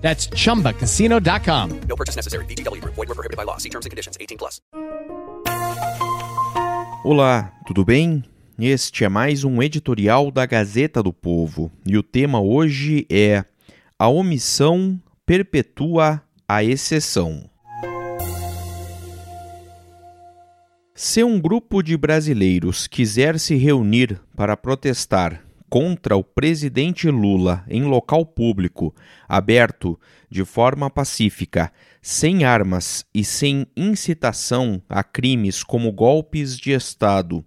That's chumbacasino.com. No purchase necessary. VGW Group. Void were prohibited by law. See terms and conditions. 18 plus. Olá, tudo bem? Este é mais um editorial da Gazeta do Povo e o tema hoje é A omissão perpetua a exceção. Se um grupo de brasileiros quiser se reunir para protestar contra o presidente Lula em local público, aberto, de forma pacífica, sem armas e sem incitação a crimes como golpes de Estado,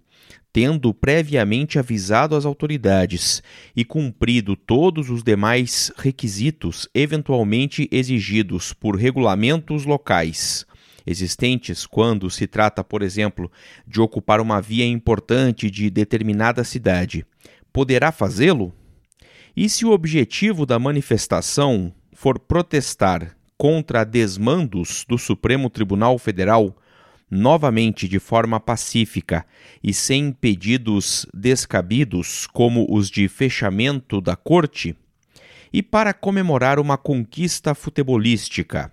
tendo previamente avisado as autoridades e cumprido todos os demais requisitos eventualmente exigidos por regulamentos locais existentes quando se trata, por exemplo, de ocupar uma via importante de determinada cidade, poderá fazê-lo? E se o objetivo da manifestação for protestar contra desmandos do Supremo Tribunal Federal, novamente de forma pacífica e sem pedidos descabidos, como os de fechamento da corte, e para comemorar uma conquista futebolística.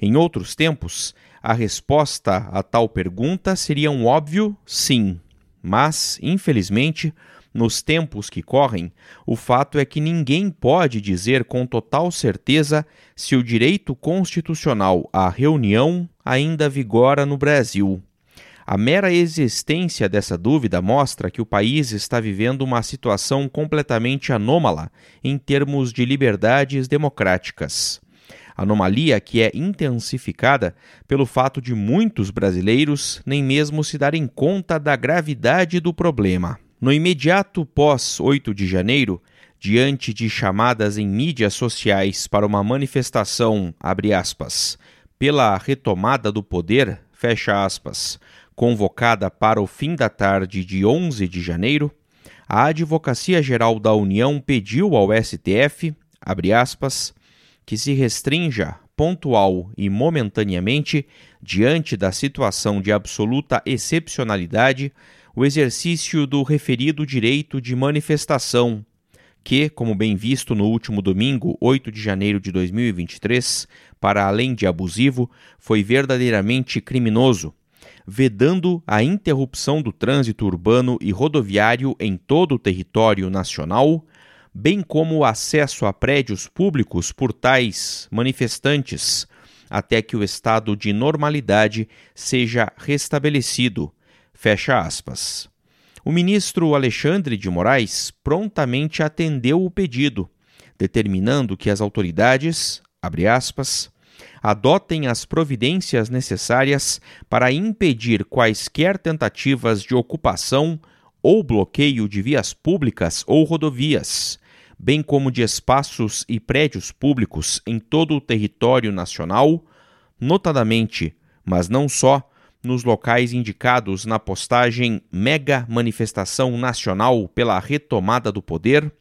Em outros tempos, a resposta a tal pergunta seria um óbvio sim, mas, infelizmente, nos tempos que correm, o fato é que ninguém pode dizer com total certeza se o direito constitucional à reunião ainda vigora no Brasil. A mera existência dessa dúvida mostra que o país está vivendo uma situação completamente anômala em termos de liberdades democráticas. Anomalia que é intensificada pelo fato de muitos brasileiros nem mesmo se darem conta da gravidade do problema. No imediato pós 8 de janeiro, diante de chamadas em mídias sociais para uma manifestação, aspas, pela retomada do poder, aspas, convocada para o fim da tarde de 11 de janeiro, a Advocacia Geral da União pediu ao STF, aspas, que se restrinja pontual e momentaneamente, diante da situação de absoluta excepcionalidade, o exercício do referido direito de manifestação, que, como bem visto no último domingo, 8 de janeiro de 2023, para além de abusivo, foi verdadeiramente criminoso, vedando a interrupção do trânsito urbano e rodoviário em todo o território nacional, bem como o acesso a prédios públicos por tais manifestantes, até que o estado de normalidade seja restabelecido Fecha aspas. O ministro Alexandre de Moraes prontamente atendeu o pedido, determinando que as autoridades, abre aspas, adotem as providências necessárias para impedir quaisquer tentativas de ocupação ou bloqueio de vias públicas ou rodovias, bem como de espaços e prédios públicos em todo o território nacional, notadamente, mas não só, nos locais indicados na postagem Mega Manifestação Nacional pela Retomada do Poder,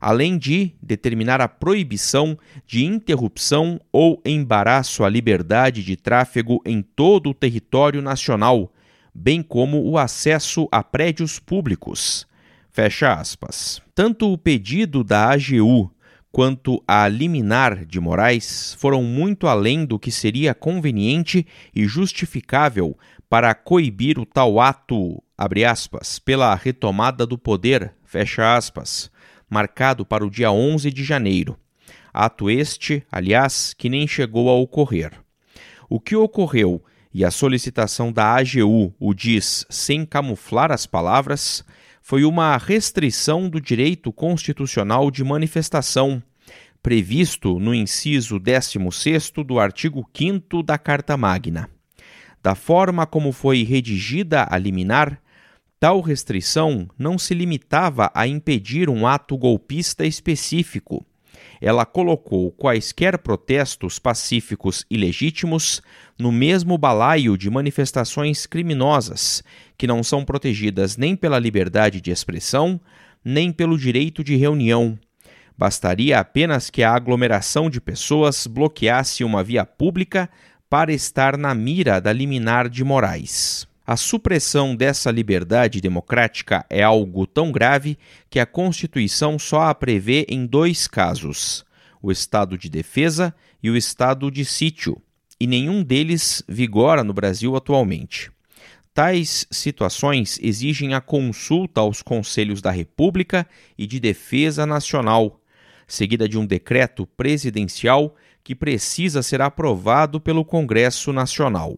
além de determinar a proibição de interrupção ou embaraço à liberdade de tráfego em todo o território nacional, bem como o acesso a prédios públicos. Fecha aspas. Tanto o pedido da AGU quanto a liminar de Moraes foram muito além do que seria conveniente e justificável para coibir o tal ato, aspas, pela retomada do poder, aspas, marcado para o dia 11 de janeiro. Ato este, aliás, que nem chegou a ocorrer. O que ocorreu, e a solicitação da AGU o diz sem camuflar as palavras, foi uma restrição do direito constitucional de manifestação, previsto no inciso 16 do artigo 5 da Carta Magna. Da forma como foi redigida a liminar, tal restrição não se limitava a impedir um ato golpista específico. Ela colocou quaisquer protestos pacíficos e legítimos no mesmo balaio de manifestações criminosas, que não são protegidas nem pela liberdade de expressão, nem pelo direito de reunião. Bastaria apenas que a aglomeração de pessoas bloqueasse uma via pública para estar na mira da liminar de Moraes. A supressão dessa liberdade democrática é algo tão grave que a Constituição só a prevê em dois casos: o estado de defesa e o estado de sítio, e nenhum deles vigora no Brasil atualmente. Tais situações exigem a consulta aos Conselhos da República e de Defesa Nacional, seguida de um decreto presidencial que precisa ser aprovado pelo Congresso Nacional.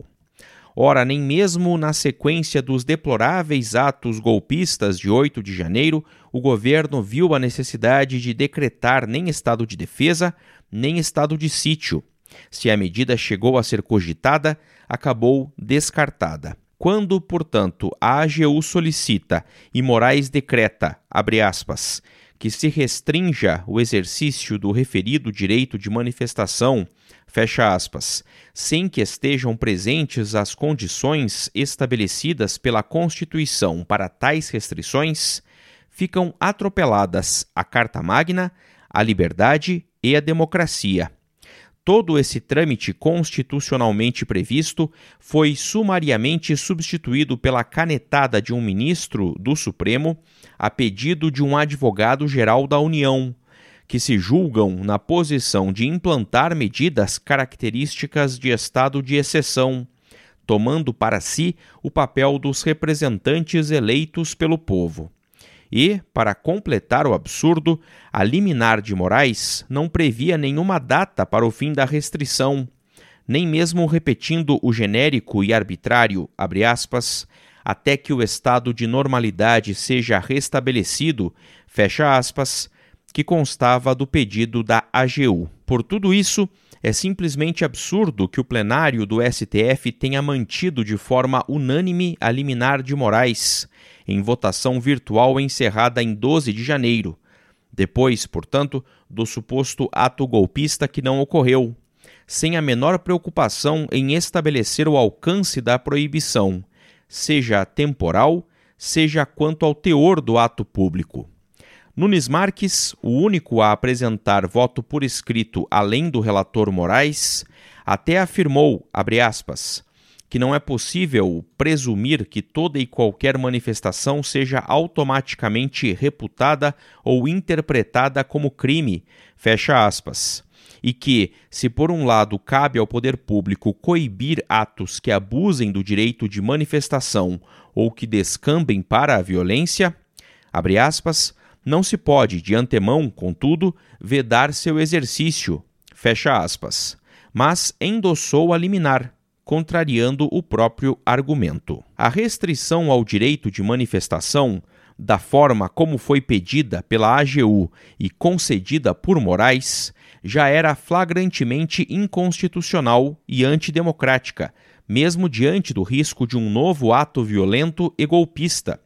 Ora, nem mesmo na sequência dos deploráveis atos golpistas de 8 de janeiro, o governo viu a necessidade de decretar nem estado de defesa, nem estado de sítio. Se a medida chegou a ser cogitada, acabou descartada. Quando, portanto, a AGU solicita e Moraes decreta, abre aspas, que se restrinja o exercício do referido direito de manifestação, fecha aspas, sem que estejam presentes as condições estabelecidas pela Constituição para tais restrições, ficam atropeladas a Carta Magna, a liberdade e a democracia. Todo esse trâmite constitucionalmente previsto foi sumariamente substituído pela canetada de um ministro do Supremo a pedido de um advogado-geral da União, que se julgam na posição de implantar medidas características de estado de exceção, tomando para si o papel dos representantes eleitos pelo povo. E, para completar o absurdo, a liminar de Moraes não previa nenhuma data para o fim da restrição, nem mesmo repetindo o genérico e arbitrário, aspas, até que o estado de normalidade seja restabelecido, fecha aspas, que constava do pedido da AGU. Por tudo isso, é simplesmente absurdo que o plenário do STF tenha mantido de forma unânime a liminar de Moraes, em votação virtual encerrada em 12 de janeiro, depois, portanto, do suposto ato golpista que não ocorreu, sem a menor preocupação em estabelecer o alcance da proibição, seja temporal, seja quanto ao teor do ato público. Nunes Marques, o único a apresentar voto por escrito além do relator Moraes, até afirmou, aspas, que não é possível presumir que toda e qualquer manifestação seja automaticamente reputada ou interpretada como crime, fecha aspas. E que, se por um lado cabe ao poder público coibir atos que abusem do direito de manifestação ou que descambem para a violência, abre aspas, não se pode, de antemão, contudo, vedar seu exercício, fecha aspas, mas endossou a liminar, contrariando o próprio argumento. A restrição ao direito de manifestação, da forma como foi pedida pela AGU e concedida por Moraes, já era flagrantemente inconstitucional e antidemocrática, mesmo diante do risco de um novo ato violento e golpista,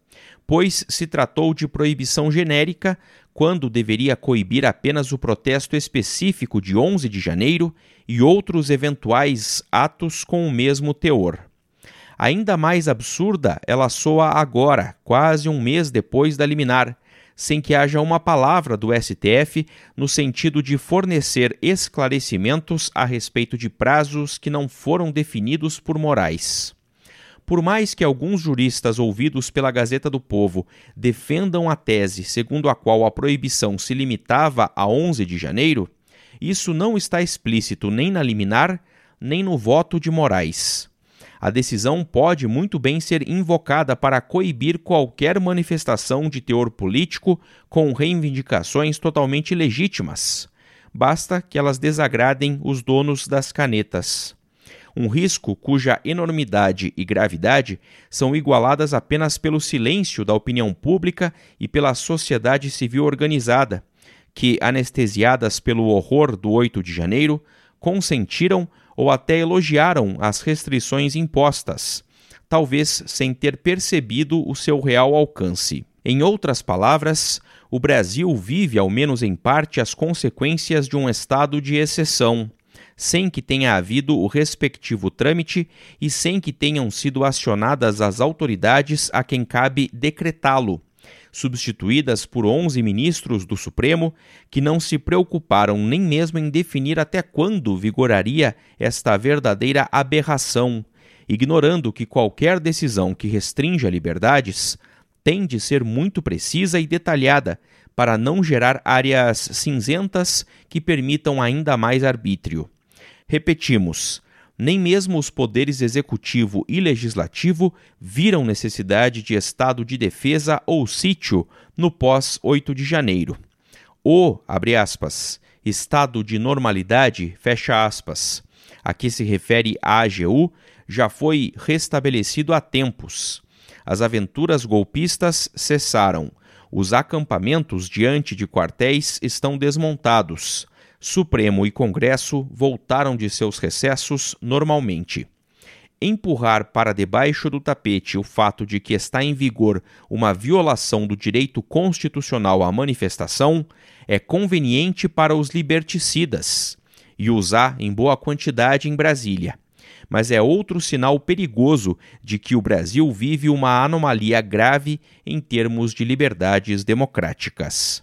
pois se tratou de proibição genérica quando deveria coibir apenas o protesto específico de 11 de janeiro e outros eventuais atos com o mesmo teor. Ainda mais absurda, ela soa agora, quase um mês depois da liminar, sem que haja uma palavra do STF no sentido de fornecer esclarecimentos a respeito de prazos que não foram definidos por Moraes. Por mais que alguns juristas ouvidos pela Gazeta do Povo defendam a tese segundo a qual a proibição se limitava a 11 de janeiro, isso não está explícito nem na liminar, nem no voto de Moraes. A decisão pode muito bem ser invocada para coibir qualquer manifestação de teor político com reivindicações totalmente legítimas. Basta que elas desagradem os donos das canetas um risco cuja enormidade e gravidade são igualadas apenas pelo silêncio da opinião pública e pela sociedade civil organizada, que, anestesiadas pelo horror do 8 de janeiro, consentiram ou até elogiaram as restrições impostas, talvez sem ter percebido o seu real alcance. Em outras palavras, o Brasil vive, ao menos em parte, as consequências de um estado de exceção, sem que tenha havido o respectivo trâmite e sem que tenham sido acionadas as autoridades a quem cabe decretá-lo, substituídas por 11 ministros do Supremo que não se preocuparam nem mesmo em definir até quando vigoraria esta verdadeira aberração, ignorando que qualquer decisão que restrinja liberdades tem de ser muito precisa e detalhada para não gerar áreas cinzentas que permitam ainda mais arbítrio. Repetimos, nem mesmo os poderes executivo e legislativo viram necessidade de estado de defesa ou sítio no pós-8 de janeiro. O, abre aspas, estado de normalidade, fecha aspas, a que se refere a AGU, já foi restabelecido há tempos. As aventuras golpistas cessaram. Os acampamentos diante de quartéis estão desmontados. Supremo e Congresso voltaram de seus recessos normalmente. Empurrar para debaixo do tapete o fato de que está em vigor uma violação do direito constitucional à manifestação é conveniente para os liberticidas e usar em boa quantidade em Brasília. Mas é outro sinal perigoso de que o Brasil vive uma anomalia grave em termos de liberdades democráticas.